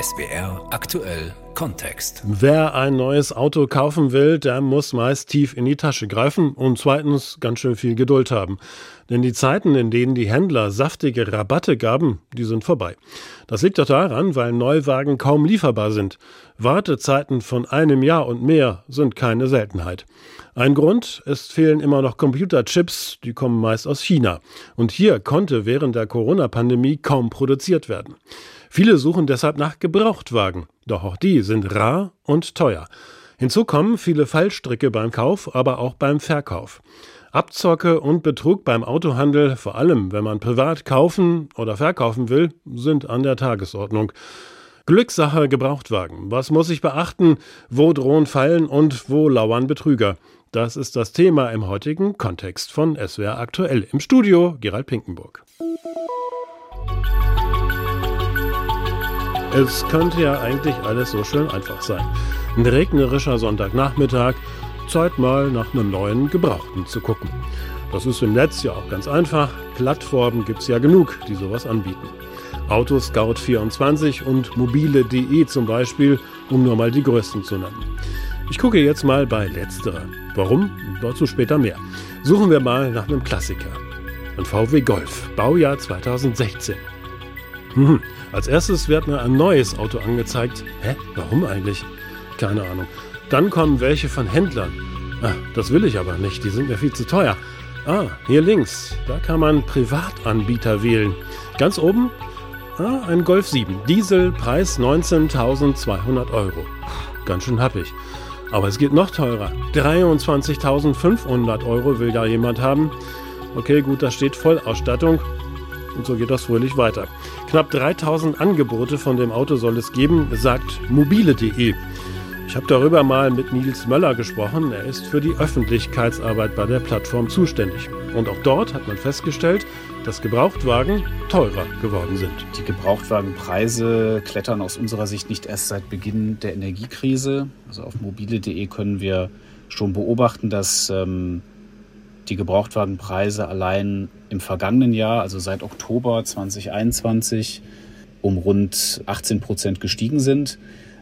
SBR aktuell Kontext. Wer ein neues Auto kaufen will, der muss meist tief in die Tasche greifen und zweitens ganz schön viel Geduld haben. Denn die Zeiten, in denen die Händler saftige Rabatte gaben, die sind vorbei. Das liegt doch daran, weil Neuwagen kaum lieferbar sind. Wartezeiten von einem Jahr und mehr sind keine Seltenheit. Ein Grund, es fehlen immer noch Computerchips, die kommen meist aus China. Und hier konnte während der Corona-Pandemie kaum produziert werden. Viele suchen deshalb nach Gebrauchtwagen, doch auch die sind rar und teuer. Hinzu kommen viele Fallstricke beim Kauf, aber auch beim Verkauf. Abzocke und Betrug beim Autohandel, vor allem wenn man privat kaufen oder verkaufen will, sind an der Tagesordnung. Glückssache Gebrauchtwagen. Was muss ich beachten? Wo drohen Fallen und wo lauern Betrüger? Das ist das Thema im heutigen Kontext von SWR aktuell. Im Studio Gerald Pinkenburg. Es könnte ja eigentlich alles so schön einfach sein. Ein regnerischer Sonntagnachmittag, Zeit mal nach einem neuen Gebrauchten zu gucken. Das ist im Netz ja auch ganz einfach. Plattformen gibt es ja genug, die sowas anbieten. Autoscout24 und mobile.de zum Beispiel, um nur mal die größten zu nennen. Ich gucke jetzt mal bei letzterer. Warum? Dazu später mehr. Suchen wir mal nach einem Klassiker. Ein VW Golf, Baujahr 2016. Hm, als erstes wird mir ein neues Auto angezeigt. Hä? Warum eigentlich? Keine Ahnung. Dann kommen welche von Händlern. Ah, das will ich aber nicht, die sind mir viel zu teuer. Ah, hier links, da kann man Privatanbieter wählen. Ganz oben, ah, ein Golf 7. Diesel, Preis 19.200 Euro. Ganz schön happig. Aber es geht noch teurer. 23.500 Euro will da jemand haben. Okay, gut, da steht Vollausstattung. Und so geht das fröhlich weiter. Knapp 3000 Angebote von dem Auto soll es geben, sagt mobile.de. Ich habe darüber mal mit Nils Möller gesprochen. Er ist für die Öffentlichkeitsarbeit bei der Plattform zuständig. Und auch dort hat man festgestellt, dass Gebrauchtwagen teurer geworden sind. Die Gebrauchtwagenpreise klettern aus unserer Sicht nicht erst seit Beginn der Energiekrise. Also auf mobile.de können wir schon beobachten, dass ähm, die Gebrauchtwagenpreise allein im vergangenen Jahr, also seit Oktober 2021, um rund 18 Prozent gestiegen sind.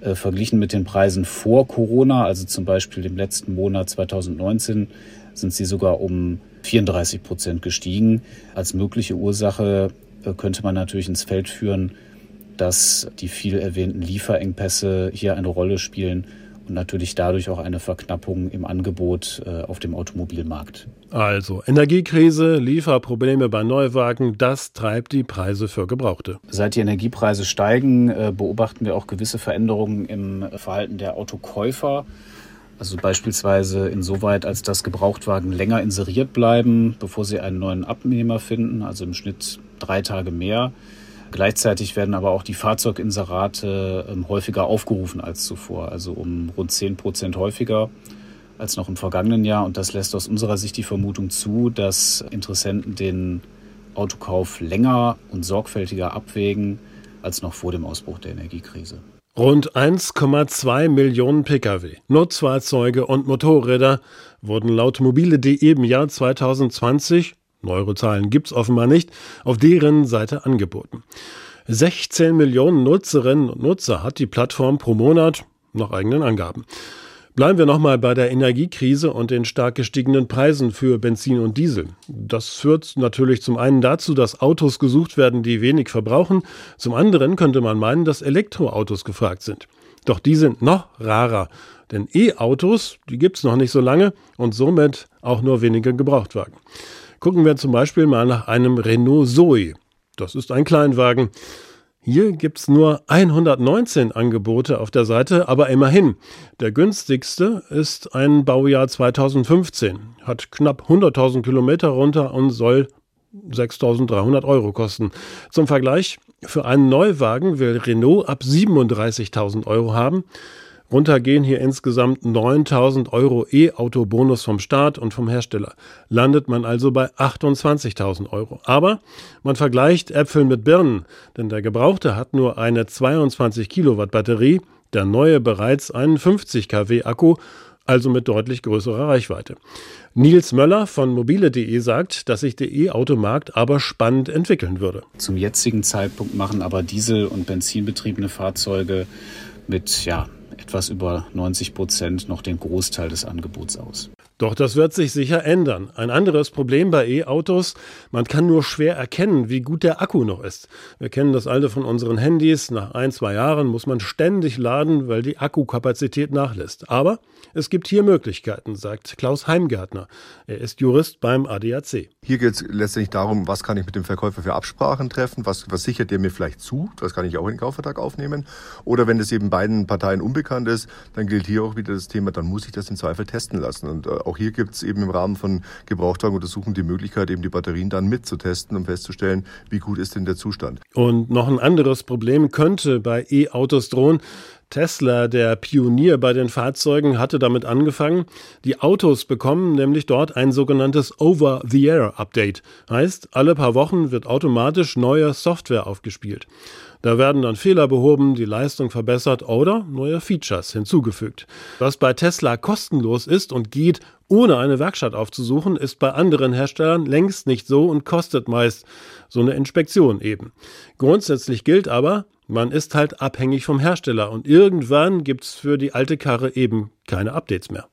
Äh, verglichen mit den Preisen vor Corona, also zum Beispiel im letzten Monat 2019, sind sie sogar um 34 Prozent gestiegen. Als mögliche Ursache äh, könnte man natürlich ins Feld führen, dass die viel erwähnten Lieferengpässe hier eine Rolle spielen und natürlich dadurch auch eine Verknappung im Angebot äh, auf dem Automobilmarkt. Also Energiekrise, Lieferprobleme bei Neuwagen, das treibt die Preise für Gebrauchte. Seit die Energiepreise steigen, äh, beobachten wir auch gewisse Veränderungen im Verhalten der Autokäufer. Also beispielsweise insoweit, als dass Gebrauchtwagen länger inseriert bleiben, bevor sie einen neuen Abnehmer finden, also im Schnitt drei Tage mehr. Gleichzeitig werden aber auch die Fahrzeuginserate ähm, häufiger aufgerufen als zuvor, also um rund 10 Prozent häufiger als noch im vergangenen Jahr. Und das lässt aus unserer Sicht die Vermutung zu, dass Interessenten den Autokauf länger und sorgfältiger abwägen als noch vor dem Ausbruch der Energiekrise. Rund 1,2 Millionen Pkw, Nutzfahrzeuge und Motorräder wurden laut mobile.de im Jahr 2020 Neuere Zahlen gibt's offenbar nicht, auf deren Seite angeboten. 16 Millionen Nutzerinnen und Nutzer hat die Plattform pro Monat, nach eigenen Angaben. Bleiben wir nochmal bei der Energiekrise und den stark gestiegenen Preisen für Benzin und Diesel. Das führt natürlich zum einen dazu, dass Autos gesucht werden, die wenig verbrauchen. Zum anderen könnte man meinen, dass Elektroautos gefragt sind. Doch die sind noch rarer. Denn E-Autos, die gibt's noch nicht so lange und somit auch nur wenige Gebrauchtwagen. Gucken wir zum Beispiel mal nach einem Renault Zoe. Das ist ein Kleinwagen. Hier gibt's nur 119 Angebote auf der Seite, aber immerhin. Der günstigste ist ein Baujahr 2015, hat knapp 100.000 Kilometer runter und soll 6.300 Euro kosten. Zum Vergleich, für einen Neuwagen will Renault ab 37.000 Euro haben. Runtergehen hier insgesamt 9000 Euro E-Auto-Bonus vom Staat und vom Hersteller. Landet man also bei 28.000 Euro. Aber man vergleicht Äpfel mit Birnen, denn der Gebrauchte hat nur eine 22 Kilowatt Batterie, der neue bereits einen 50 kW Akku also mit deutlich größerer Reichweite. Nils Möller von mobile.de sagt, dass sich der E-Automarkt aber spannend entwickeln würde. Zum jetzigen Zeitpunkt machen aber Diesel- und Benzinbetriebene Fahrzeuge mit ja, etwas über 90 Prozent noch den Großteil des Angebots aus. Doch das wird sich sicher ändern. Ein anderes Problem bei E-Autos, man kann nur schwer erkennen, wie gut der Akku noch ist. Wir kennen das alle von unseren Handys. Nach ein, zwei Jahren muss man ständig laden, weil die Akkukapazität nachlässt. Aber es gibt hier Möglichkeiten, sagt Klaus Heimgärtner. Er ist Jurist beim ADAC. Hier geht es letztendlich darum, was kann ich mit dem Verkäufer für Absprachen treffen, was, was sichert der mir vielleicht zu, das kann ich auch in den Kaufvertrag aufnehmen. Oder wenn es eben beiden Parteien unbekannt ist, dann gilt hier auch wieder das Thema, dann muss ich das im Zweifel testen lassen. Und äh, auch hier gibt es eben im Rahmen von Gebrauchtwagenuntersuchungen die Möglichkeit, eben die Batterien dann mitzutesten, um festzustellen, wie gut ist denn der Zustand. Und noch ein anderes Problem könnte bei E-Autos drohen. Tesla, der Pionier bei den Fahrzeugen, hatte damit angefangen. Die Autos bekommen nämlich dort ein sogenanntes Over-the-Air-Update. Heißt, alle paar Wochen wird automatisch neue Software aufgespielt. Da werden dann Fehler behoben, die Leistung verbessert oder neue Features hinzugefügt. Was bei Tesla kostenlos ist und geht, ohne eine Werkstatt aufzusuchen, ist bei anderen Herstellern längst nicht so und kostet meist so eine Inspektion eben. Grundsätzlich gilt aber, man ist halt abhängig vom Hersteller und irgendwann gibt's für die alte Karre eben keine Updates mehr.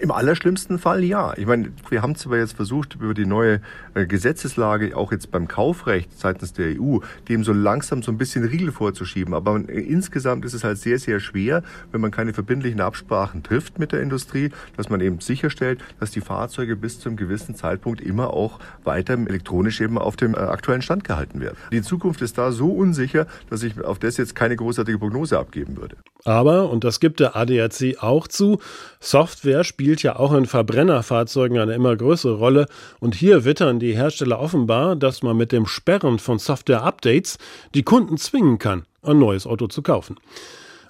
Im allerschlimmsten Fall ja. Ich meine, wir haben zwar jetzt versucht, über die neue äh, Gesetzeslage, auch jetzt beim Kaufrecht seitens der EU, dem so langsam so ein bisschen Riegel vorzuschieben. Aber insgesamt ist es halt sehr, sehr schwer, wenn man keine verbindlichen Absprachen trifft mit der Industrie, dass man eben sicherstellt, dass die Fahrzeuge bis zu einem gewissen Zeitpunkt immer auch weiter elektronisch eben auf dem äh, aktuellen Stand gehalten werden. Die Zukunft ist da so unsicher, dass ich auf das jetzt keine großartige Prognose abgeben würde. Aber, und das gibt der ADAC auch zu, Software spielt ja auch in Verbrennerfahrzeugen eine immer größere Rolle und hier wittern die Hersteller offenbar, dass man mit dem Sperren von Software-Updates die Kunden zwingen kann, ein neues Auto zu kaufen.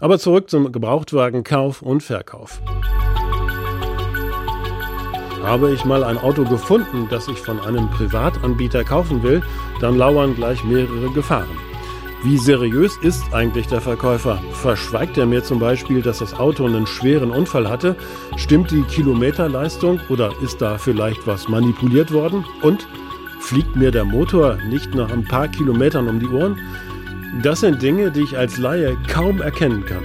Aber zurück zum Gebrauchtwagenkauf und Verkauf. Habe ich mal ein Auto gefunden, das ich von einem Privatanbieter kaufen will, dann lauern gleich mehrere Gefahren. Wie seriös ist eigentlich der Verkäufer? Verschweigt er mir zum Beispiel, dass das Auto einen schweren Unfall hatte? Stimmt die Kilometerleistung oder ist da vielleicht was manipuliert worden? Und fliegt mir der Motor nicht nach ein paar Kilometern um die Ohren? Das sind Dinge, die ich als Laie kaum erkennen kann.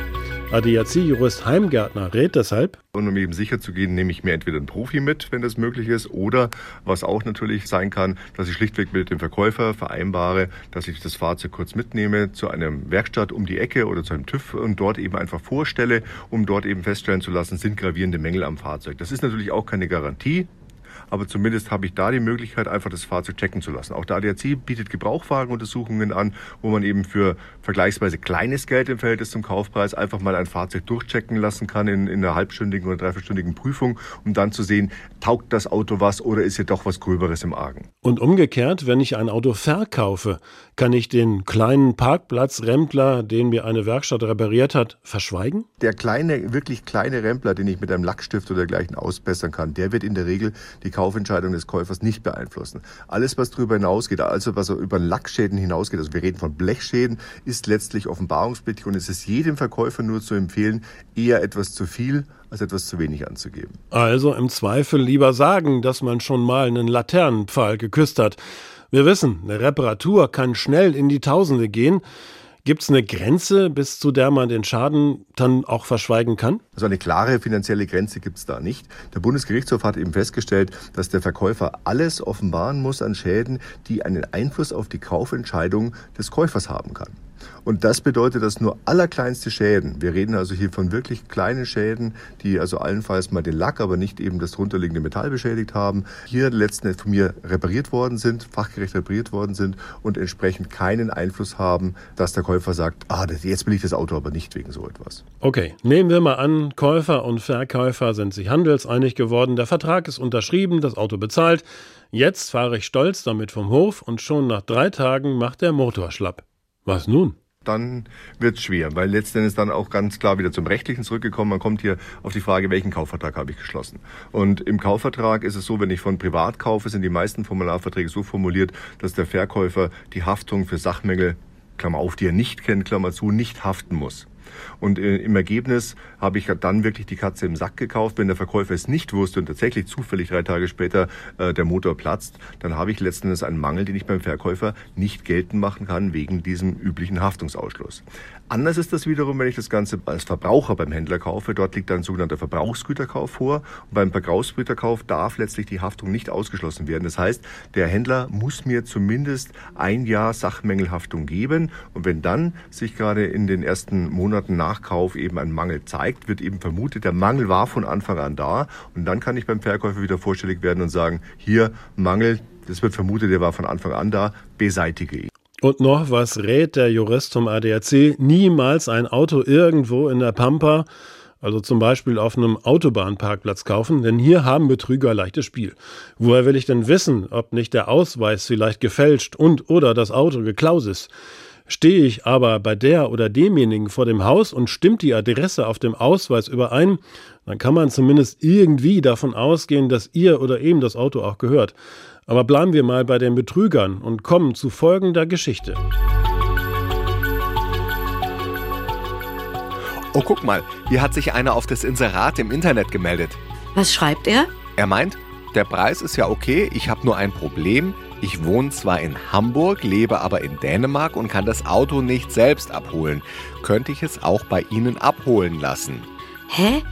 ADAC-Jurist Heimgärtner rät deshalb. Und um eben sicher zu gehen, nehme ich mir entweder einen Profi mit, wenn das möglich ist, oder was auch natürlich sein kann, dass ich schlichtweg mit dem Verkäufer vereinbare, dass ich das Fahrzeug kurz mitnehme zu einer Werkstatt um die Ecke oder zu einem TÜV und dort eben einfach vorstelle, um dort eben feststellen zu lassen, sind gravierende Mängel am Fahrzeug. Das ist natürlich auch keine Garantie aber zumindest habe ich da die Möglichkeit, einfach das Fahrzeug checken zu lassen. Auch der ADAC bietet Gebrauchwagenuntersuchungen an, wo man eben für vergleichsweise kleines Geld im Verhältnis zum Kaufpreis einfach mal ein Fahrzeug durchchecken lassen kann in, in einer halbstündigen oder dreiviertelstündigen Prüfung, um dann zu sehen, taugt das Auto was oder ist hier doch was Gröberes im Argen. Und umgekehrt, wenn ich ein Auto verkaufe, kann ich den kleinen Parkplatzrempler, den mir eine Werkstatt repariert hat, verschweigen? Der kleine, wirklich kleine Rempler, den ich mit einem Lackstift oder dergleichen ausbessern kann, der wird in der Regel die Kaufentscheidung des Käufers nicht beeinflussen. Alles, was darüber hinausgeht, also was über Lackschäden hinausgeht, also wir reden von Blechschäden, ist letztlich offenbarungspflichtig und es ist jedem Verkäufer nur zu empfehlen, eher etwas zu viel als etwas zu wenig anzugeben. Also im Zweifel lieber sagen, dass man schon mal einen Laternenpfahl geküsst hat. Wir wissen, eine Reparatur kann schnell in die Tausende gehen. Gibt es eine Grenze, bis zu der man den Schaden dann auch verschweigen kann? Also eine klare finanzielle Grenze gibt es da nicht. Der Bundesgerichtshof hat eben festgestellt, dass der Verkäufer alles offenbaren muss an Schäden, die einen Einfluss auf die Kaufentscheidung des Käufers haben kann. Und das bedeutet, dass nur allerkleinste Schäden, wir reden also hier von wirklich kleinen Schäden, die also allenfalls mal den Lack, aber nicht eben das drunterliegende Metall beschädigt haben, hier letzten Endes von mir repariert worden sind, fachgerecht repariert worden sind und entsprechend keinen Einfluss haben, dass der Käufer sagt, ah, jetzt will ich das Auto aber nicht wegen so etwas. Okay, nehmen wir mal an, Käufer und Verkäufer sind sich handelseinig geworden, der Vertrag ist unterschrieben, das Auto bezahlt. Jetzt fahre ich stolz damit vom Hof und schon nach drei Tagen macht der Motor schlapp. Was nun? dann wird es schwer, weil letztendlich dann auch ganz klar wieder zum Rechtlichen zurückgekommen. Man kommt hier auf die Frage, welchen Kaufvertrag habe ich geschlossen. Und im Kaufvertrag ist es so, wenn ich von privat kaufe, sind die meisten Formularverträge so formuliert, dass der Verkäufer die Haftung für Sachmängel, Klammer auf, die er nicht kennt, Klammer zu, nicht haften muss. Und äh, im Ergebnis habe ich dann wirklich die Katze im Sack gekauft. Wenn der Verkäufer es nicht wusste und tatsächlich zufällig drei Tage später äh, der Motor platzt, dann habe ich letzten Endes einen Mangel, den ich beim Verkäufer nicht geltend machen kann wegen diesem üblichen Haftungsausschluss. Anders ist das wiederum, wenn ich das Ganze als Verbraucher beim Händler kaufe. Dort liegt ein sogenannter Verbrauchsgüterkauf vor. Und beim Verbrauchsgüterkauf darf letztlich die Haftung nicht ausgeschlossen werden. Das heißt, der Händler muss mir zumindest ein Jahr Sachmängelhaftung geben. Und wenn dann sich gerade in den ersten Monaten nach Kauf eben ein Mangel zeigt, wird eben vermutet, der Mangel war von Anfang an da. Und dann kann ich beim Verkäufer wieder vorstellig werden und sagen, hier Mangel, das wird vermutet, der war von Anfang an da, beseitige ihn. Und noch was rät der Jurist zum ADAC? Niemals ein Auto irgendwo in der Pampa, also zum Beispiel auf einem Autobahnparkplatz kaufen, denn hier haben Betrüger leichtes Spiel. Woher will ich denn wissen, ob nicht der Ausweis vielleicht gefälscht und oder das Auto geklaut ist? Stehe ich aber bei der oder demjenigen vor dem Haus und stimmt die Adresse auf dem Ausweis überein, dann kann man zumindest irgendwie davon ausgehen, dass ihr oder ihm das Auto auch gehört. Aber bleiben wir mal bei den Betrügern und kommen zu folgender Geschichte. Oh, guck mal, hier hat sich einer auf das Inserat im Internet gemeldet. Was schreibt er? Er meint, der Preis ist ja okay, ich habe nur ein Problem. Ich wohne zwar in Hamburg, lebe aber in Dänemark und kann das Auto nicht selbst abholen. Könnte ich es auch bei Ihnen abholen lassen? Hä?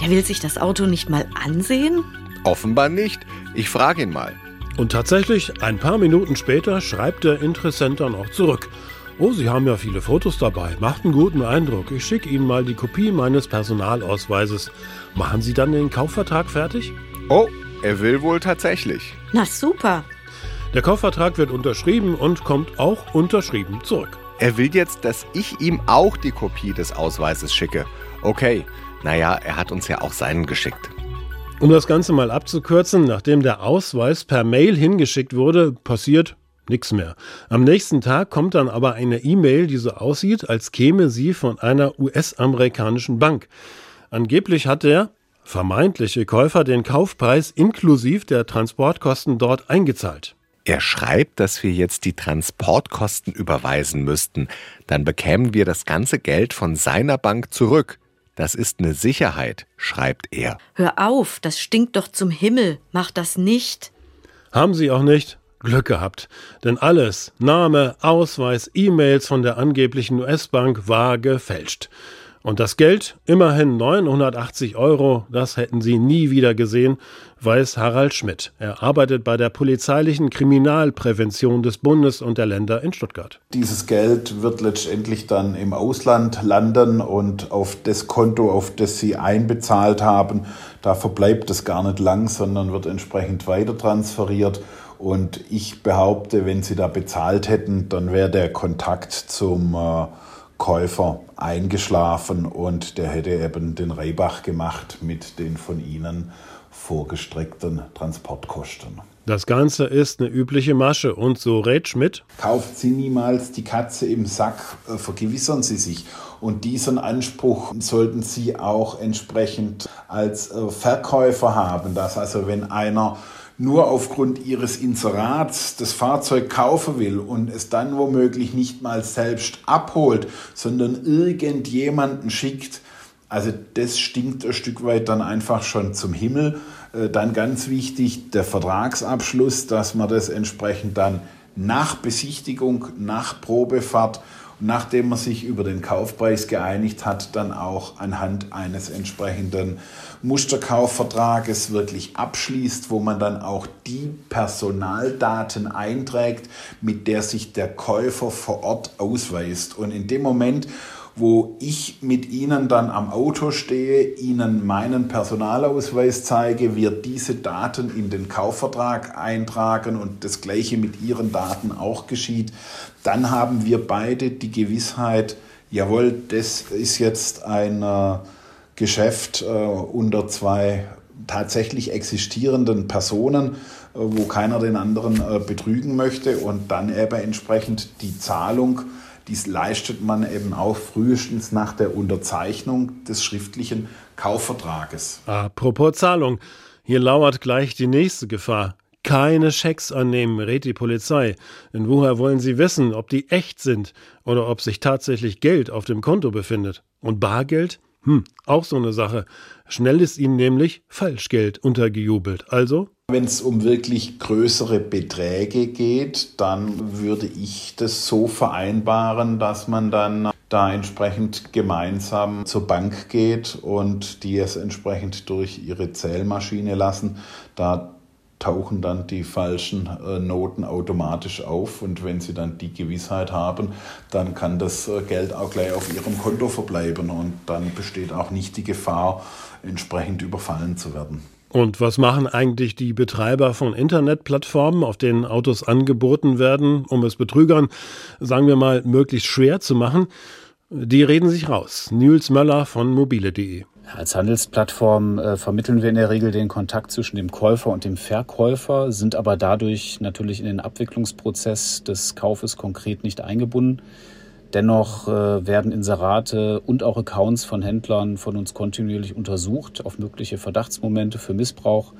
Der will sich das Auto nicht mal ansehen? Offenbar nicht. Ich frage ihn mal. Und tatsächlich, ein paar Minuten später schreibt der Interessent dann auch zurück. Oh, Sie haben ja viele Fotos dabei. Macht einen guten Eindruck. Ich schicke Ihnen mal die Kopie meines Personalausweises. Machen Sie dann den Kaufvertrag fertig? Oh, er will wohl tatsächlich. Na super. Der Kaufvertrag wird unterschrieben und kommt auch unterschrieben zurück. Er will jetzt, dass ich ihm auch die Kopie des Ausweises schicke. Okay, naja, er hat uns ja auch seinen geschickt. Um das Ganze mal abzukürzen, nachdem der Ausweis per Mail hingeschickt wurde, passiert nichts mehr. Am nächsten Tag kommt dann aber eine E-Mail, die so aussieht, als käme sie von einer US-amerikanischen Bank. Angeblich hat der vermeintliche Käufer den Kaufpreis inklusive der Transportkosten dort eingezahlt. Er schreibt, dass wir jetzt die Transportkosten überweisen müssten. Dann bekämen wir das ganze Geld von seiner Bank zurück. Das ist eine Sicherheit, schreibt er. Hör auf, das stinkt doch zum Himmel. Mach das nicht. Haben Sie auch nicht? Glück gehabt. Denn alles, Name, Ausweis, E-Mails von der angeblichen US-Bank war gefälscht. Und das Geld, immerhin 980 Euro, das hätten sie nie wieder gesehen, weiß Harald Schmidt. Er arbeitet bei der polizeilichen Kriminalprävention des Bundes und der Länder in Stuttgart. Dieses Geld wird letztendlich dann im Ausland landen und auf das Konto, auf das sie einbezahlt haben, da verbleibt es gar nicht lang, sondern wird entsprechend weiter transferiert. Und ich behaupte, wenn sie da bezahlt hätten, dann wäre der Kontakt zum äh, Käufer eingeschlafen und der hätte eben den Reibach gemacht mit den von Ihnen vorgestreckten Transportkosten. Das Ganze ist eine übliche Masche und so rät Schmidt. Kauft Sie niemals die Katze im Sack, äh, vergewissern Sie sich. Und diesen Anspruch sollten Sie auch entsprechend als äh, Verkäufer haben, dass also wenn einer nur aufgrund ihres Inserats das Fahrzeug kaufen will und es dann womöglich nicht mal selbst abholt, sondern irgendjemanden schickt, also das stinkt ein Stück weit dann einfach schon zum Himmel. Äh, dann ganz wichtig der Vertragsabschluss, dass man das entsprechend dann nach Besichtigung, nach Probefahrt nachdem man sich über den Kaufpreis geeinigt hat, dann auch anhand eines entsprechenden Musterkaufvertrages wirklich abschließt, wo man dann auch die Personaldaten einträgt, mit der sich der Käufer vor Ort ausweist. Und in dem Moment, wo ich mit Ihnen dann am Auto stehe, Ihnen meinen Personalausweis zeige, wird diese Daten in den Kaufvertrag eintragen und das gleiche mit Ihren Daten auch geschieht, dann haben wir beide die Gewissheit, jawohl, das ist jetzt ein äh, Geschäft äh, unter zwei tatsächlich existierenden Personen, äh, wo keiner den anderen äh, betrügen möchte und dann eben entsprechend die Zahlung dies leistet man eben auch frühestens nach der Unterzeichnung des schriftlichen Kaufvertrages. Apropos Zahlung. Hier lauert gleich die nächste Gefahr. Keine Schecks annehmen, rät die Polizei. Denn woher wollen sie wissen, ob die echt sind oder ob sich tatsächlich Geld auf dem Konto befindet? Und Bargeld? Hm, auch so eine Sache. Schnell ist ihnen nämlich Falschgeld untergejubelt. Also? Wenn es um wirklich größere Beträge geht, dann würde ich das so vereinbaren, dass man dann da entsprechend gemeinsam zur Bank geht und die es entsprechend durch ihre Zählmaschine lassen. Da tauchen dann die falschen äh, Noten automatisch auf und wenn Sie dann die Gewissheit haben, dann kann das äh, Geld auch gleich auf Ihrem Konto verbleiben und dann besteht auch nicht die Gefahr, entsprechend überfallen zu werden. Und was machen eigentlich die Betreiber von Internetplattformen, auf denen Autos angeboten werden, um es Betrügern, sagen wir mal, möglichst schwer zu machen? Die reden sich raus. Nils Möller von mobile.de. Als Handelsplattform äh, vermitteln wir in der Regel den Kontakt zwischen dem Käufer und dem Verkäufer, sind aber dadurch natürlich in den Abwicklungsprozess des Kaufes konkret nicht eingebunden. Dennoch äh, werden Inserate und auch Accounts von Händlern von uns kontinuierlich untersucht auf mögliche Verdachtsmomente für Missbrauch,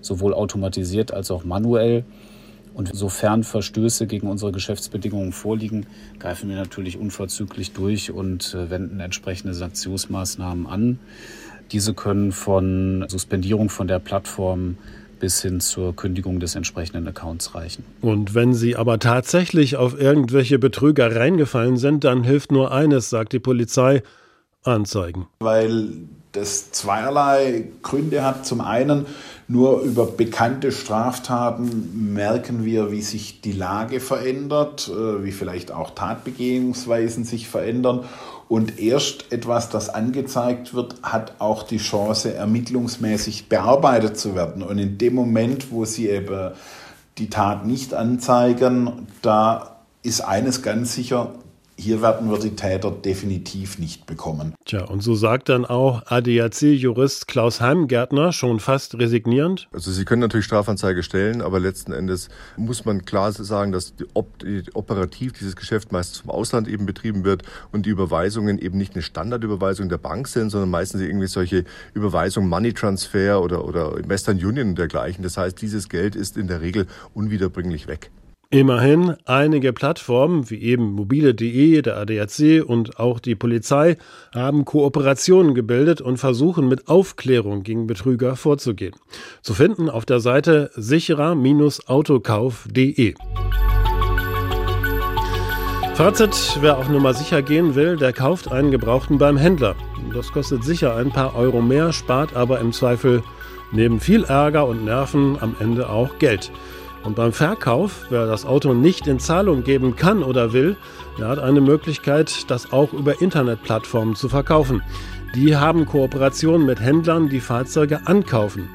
sowohl automatisiert als auch manuell. Und sofern Verstöße gegen unsere Geschäftsbedingungen vorliegen, greifen wir natürlich unverzüglich durch und äh, wenden entsprechende Sanktionsmaßnahmen an. Diese können von Suspendierung von der Plattform bis hin zur Kündigung des entsprechenden Accounts reichen. Und wenn Sie aber tatsächlich auf irgendwelche Betrüger reingefallen sind, dann hilft nur eines, sagt die Polizei, anzeigen. Weil das zweierlei Gründe hat. Zum einen, nur über bekannte Straftaten merken wir, wie sich die Lage verändert, äh, wie vielleicht auch Tatbegehungsweisen sich verändern. Und erst etwas, das angezeigt wird, hat auch die Chance, ermittlungsmäßig bearbeitet zu werden. Und in dem Moment, wo Sie eben die Tat nicht anzeigen, da ist eines ganz sicher, hier werden wir die Täter definitiv nicht bekommen. Tja, und so sagt dann auch ADAC-Jurist Klaus Heimgärtner schon fast resignierend. Also Sie können natürlich Strafanzeige stellen, aber letzten Endes muss man klar sagen, dass die, die, operativ dieses Geschäft meistens vom Ausland eben betrieben wird und die Überweisungen eben nicht eine Standardüberweisung der Bank sind, sondern meistens irgendwie solche Überweisungen Money Transfer oder, oder Western Union und dergleichen. Das heißt, dieses Geld ist in der Regel unwiederbringlich weg. Immerhin, einige Plattformen wie eben mobile.de, der ADAC und auch die Polizei haben Kooperationen gebildet und versuchen mit Aufklärung gegen Betrüger vorzugehen. Zu finden auf der Seite sicherer-autokauf.de. Fazit, wer auf Nummer sicher gehen will, der kauft einen Gebrauchten beim Händler. Das kostet sicher ein paar Euro mehr, spart aber im Zweifel neben viel Ärger und Nerven am Ende auch Geld. Und beim Verkauf, wer das Auto nicht in Zahlung geben kann oder will, der hat eine Möglichkeit, das auch über Internetplattformen zu verkaufen. Die haben Kooperationen mit Händlern, die Fahrzeuge ankaufen.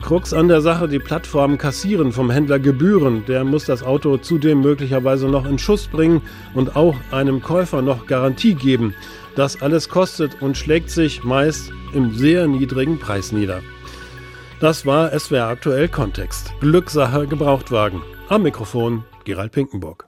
Krux an der Sache, die Plattformen kassieren vom Händler Gebühren. Der muss das Auto zudem möglicherweise noch in Schuss bringen und auch einem Käufer noch Garantie geben. Das alles kostet und schlägt sich meist im sehr niedrigen Preis nieder. Das war SWR aktuell Kontext. Glückssache Gebrauchtwagen. Am Mikrofon Gerald Pinkenburg.